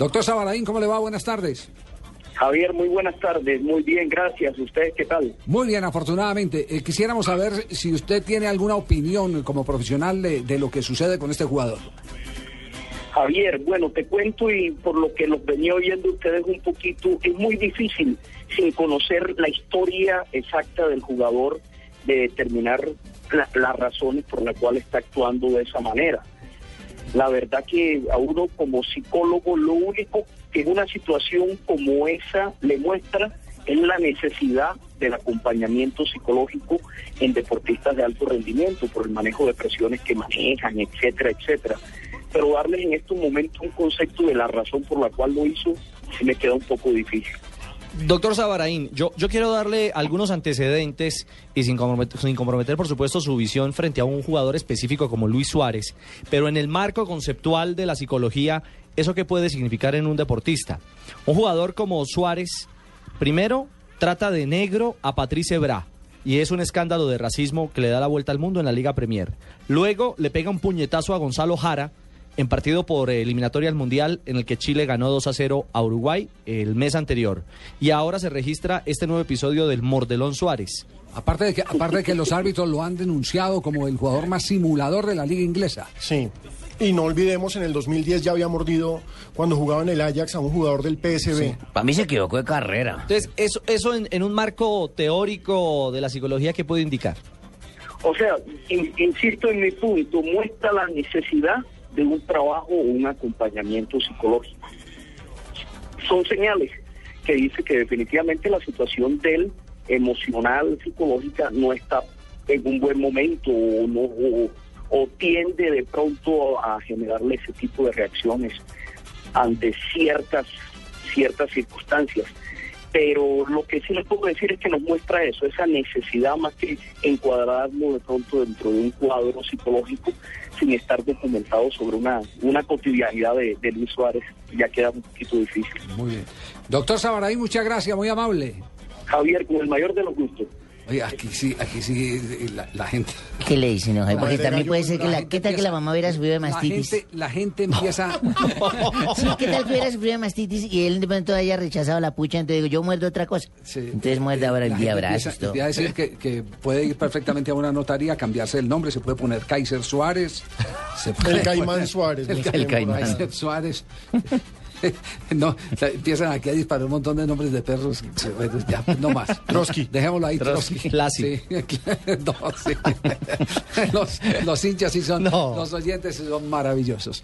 Doctor Sabaraín, ¿cómo le va? Buenas tardes. Javier, muy buenas tardes. Muy bien, gracias. ¿Ustedes qué tal? Muy bien, afortunadamente. Eh, quisiéramos saber si usted tiene alguna opinión como profesional de, de, lo que sucede con este jugador. Javier, bueno, te cuento y por lo que los venía oyendo ustedes un poquito, es muy difícil sin conocer la historia exacta del jugador de determinar la, las razones por las cuales está actuando de esa manera. La verdad que a uno como psicólogo lo único que una situación como esa le muestra es la necesidad del acompañamiento psicológico en deportistas de alto rendimiento por el manejo de presiones que manejan, etcétera, etcétera. Pero darles en estos momentos un concepto de la razón por la cual lo hizo, me queda un poco difícil. Doctor Sabaraín, yo, yo quiero darle algunos antecedentes y sin comprometer, sin comprometer, por supuesto, su visión frente a un jugador específico como Luis Suárez, pero en el marco conceptual de la psicología, ¿eso qué puede significar en un deportista? Un jugador como Suárez, primero, trata de negro a Patrice Bra. Y es un escándalo de racismo que le da la vuelta al mundo en la Liga Premier. Luego le pega un puñetazo a Gonzalo Jara, en partido por eliminatoria al Mundial en el que Chile ganó 2 a 0 a Uruguay el mes anterior. Y ahora se registra este nuevo episodio del Mordelón Suárez. Aparte de que, aparte de que los árbitros lo han denunciado como el jugador más simulador de la liga inglesa. Sí. Y no olvidemos, en el 2010 ya había mordido cuando jugaba en el Ajax a un jugador del PSV. Sí. Para mí se equivocó de carrera. Entonces, eso, eso en, en un marco teórico de la psicología, ¿qué puede indicar? O sea, in, insisto en mi punto, muestra la necesidad de un trabajo o un acompañamiento psicológico. Son señales que dice que definitivamente la situación del emocional, psicológica, no está en un buen momento o, tiende de pronto a generarle ese tipo de reacciones ante ciertas, ciertas circunstancias pero lo que sí les puedo decir es que nos muestra eso, esa necesidad más que encuadrarlo de pronto dentro de un cuadro psicológico sin estar documentado sobre una, una cotidianidad de, de Luis Suárez, ya queda un poquito difícil. Muy bien. Doctor Sabaraí, muchas gracias, muy amable. Javier, con el mayor de los gustos. Oye, aquí sí, aquí sí, la, la gente. ¿Qué le dicen, no? Porque también puede ser que la, ¿qué tal que la mamá hubiera sufrido de mastitis? La gente, la gente empieza. sí, ¿qué tal que hubiera sufrido de mastitis y él de pronto haya rechazado la pucha? Entonces digo, yo muerdo otra cosa. Sí. Entonces muerde ahora el día. Empieza, empieza a decir que, que, puede ir perfectamente a una notaría, cambiarse el nombre, se puede poner Kaiser Suárez. Se puede el Caimán poner, Suárez. El, el Caimán Kaiser Suárez. no, empiezan aquí a disparar un montón de nombres de perros. Ya, no más. Trotsky. Dejémoslo ahí, Trotsky. Sí, no, sí. los, los hinchas sí son, No. los oyentes son maravillosos.